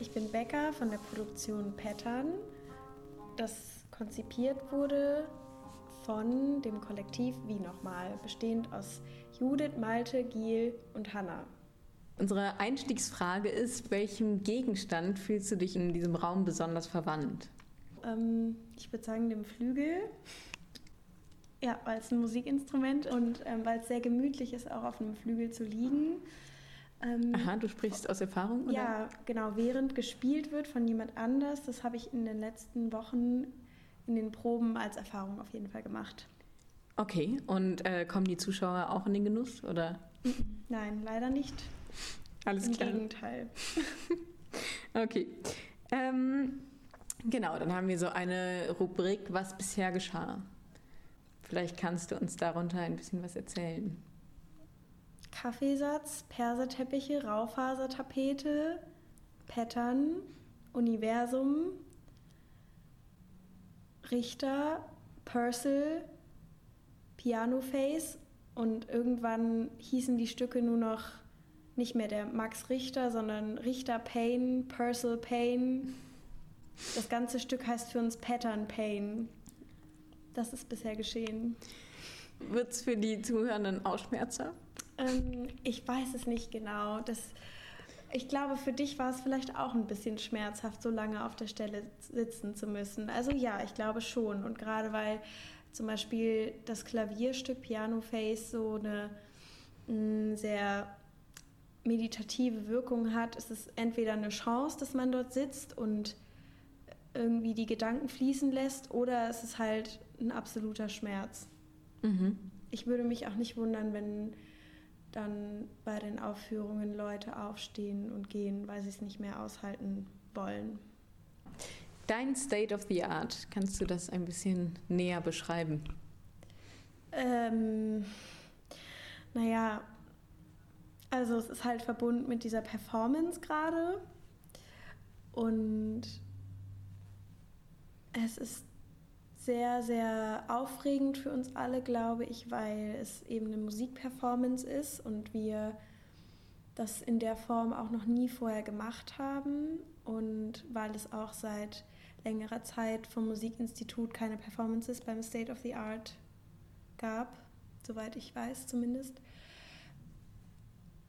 Ich bin Becker von der Produktion Pattern, das konzipiert wurde von dem Kollektiv Wie nochmal, bestehend aus Judith, Malte, Giel und Hanna. Unsere Einstiegsfrage ist, welchem Gegenstand fühlst du dich in diesem Raum besonders verwandt? Ähm, ich würde sagen dem Flügel. Ja, weil es ein Musikinstrument und ähm, weil es sehr gemütlich ist, auch auf einem Flügel zu liegen. Ähm, Aha, du sprichst aus Erfahrung? Oder? Ja, genau, während gespielt wird von jemand anders. Das habe ich in den letzten Wochen in den Proben als Erfahrung auf jeden Fall gemacht. Okay, und äh, kommen die Zuschauer auch in den Genuss, oder? Nein, leider nicht. Alles Im klar. Im Gegenteil. okay. Ähm, genau, dann haben wir so eine Rubrik, was bisher geschah. Vielleicht kannst du uns darunter ein bisschen was erzählen. Kaffeesatz, Perserteppiche, Raufasertapete, Pattern, Universum, Richter, Purcell, Piano Face und irgendwann hießen die Stücke nur noch nicht mehr der Max Richter, sondern Richter Payne, Purcell Payne. Das ganze Stück heißt für uns Pattern Payne. Das ist bisher geschehen. Wird es für die Zuhörenden auch schmerzhaft? Ähm, ich weiß es nicht genau. Das, ich glaube, für dich war es vielleicht auch ein bisschen schmerzhaft, so lange auf der Stelle sitzen zu müssen. Also ja, ich glaube schon. Und gerade weil zum Beispiel das Klavierstück Piano Face so eine mh, sehr meditative Wirkung hat, ist es entweder eine Chance, dass man dort sitzt und irgendwie die Gedanken fließen lässt, oder es ist halt ein absoluter Schmerz. Mhm. Ich würde mich auch nicht wundern, wenn dann bei den Aufführungen Leute aufstehen und gehen, weil sie es nicht mehr aushalten wollen. Dein State of the Art, kannst du das ein bisschen näher beschreiben? Ähm, naja, also es ist halt verbunden mit dieser Performance gerade und es ist sehr, sehr aufregend für uns alle, glaube ich, weil es eben eine Musikperformance ist und wir das in der Form auch noch nie vorher gemacht haben und weil es auch seit längerer Zeit vom Musikinstitut keine Performances beim State of the Art gab, soweit ich weiß zumindest.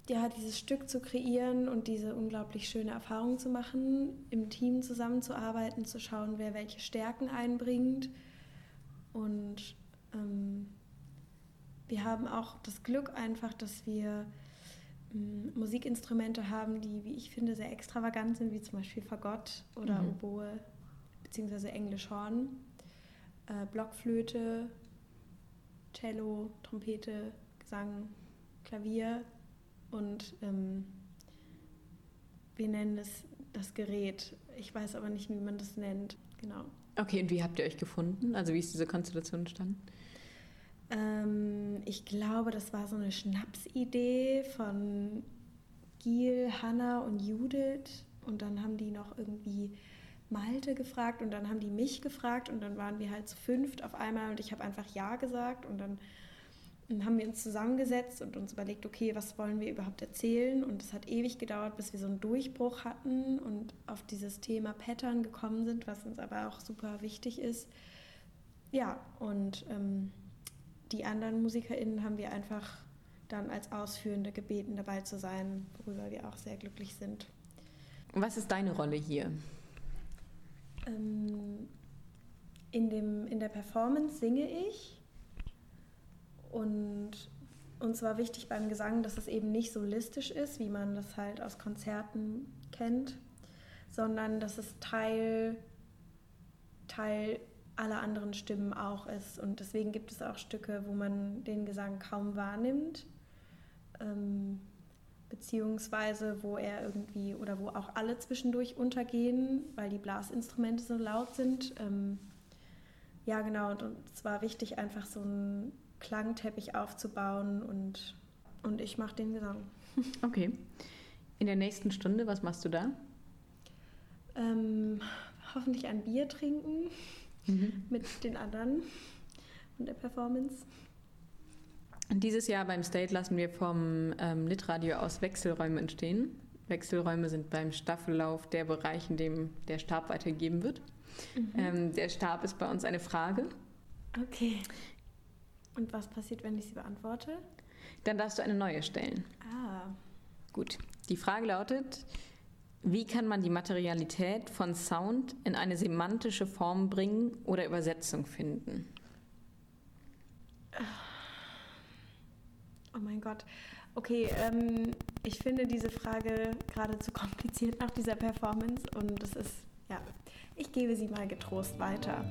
Ja, dieses Stück zu kreieren und diese unglaublich schöne Erfahrung zu machen, im Team zusammenzuarbeiten, zu schauen, wer welche Stärken einbringt und ähm, wir haben auch das Glück einfach, dass wir ähm, Musikinstrumente haben, die, wie ich finde, sehr extravagant sind, wie zum Beispiel Fagott oder mhm. Oboe beziehungsweise Englischhorn, äh, Blockflöte, Cello, Trompete, Gesang, Klavier und ähm, wir nennen es das Gerät. Ich weiß aber nicht, wie man das nennt. Genau. Okay, und wie habt ihr euch gefunden? Also wie ist diese Konstellation entstanden? Ähm, ich glaube, das war so eine Schnapsidee von Giel, Hanna und Judith. Und dann haben die noch irgendwie Malte gefragt und dann haben die mich gefragt und dann waren wir halt zu fünft auf einmal und ich habe einfach Ja gesagt und dann haben wir uns zusammengesetzt und uns überlegt, okay, was wollen wir überhaupt erzählen? Und es hat ewig gedauert, bis wir so einen Durchbruch hatten und auf dieses Thema Pattern gekommen sind, was uns aber auch super wichtig ist. Ja, und ähm, die anderen MusikerInnen haben wir einfach dann als Ausführende gebeten, dabei zu sein, worüber wir auch sehr glücklich sind. Was ist deine Rolle hier? Ähm, in, dem, in der Performance singe ich und uns war wichtig beim Gesang, dass es eben nicht solistisch ist, wie man das halt aus Konzerten kennt, sondern dass es Teil, Teil aller anderen Stimmen auch ist. Und deswegen gibt es auch Stücke, wo man den Gesang kaum wahrnimmt, ähm, beziehungsweise wo er irgendwie oder wo auch alle zwischendurch untergehen, weil die Blasinstrumente so laut sind. Ähm, ja, genau, und es war wichtig, einfach so ein Klangteppich aufzubauen und, und ich mache den Gesang. Okay. In der nächsten Stunde, was machst du da? Ähm, hoffentlich ein Bier trinken mhm. mit den anderen und der Performance. Dieses Jahr beim State lassen wir vom ähm, Litradio aus Wechselräume entstehen. Wechselräume sind beim Staffellauf der Bereich, in dem der Stab weitergegeben wird. Mhm. Ähm, der Stab ist bei uns eine Frage. Okay. Und was passiert, wenn ich sie beantworte? Dann darfst du eine neue stellen. Ah. Gut. Die Frage lautet, wie kann man die Materialität von Sound in eine semantische Form bringen oder Übersetzung finden? Oh mein Gott. Okay, ähm, ich finde diese Frage gerade zu kompliziert nach dieser Performance und das ist, ja, ich gebe sie mal getrost weiter.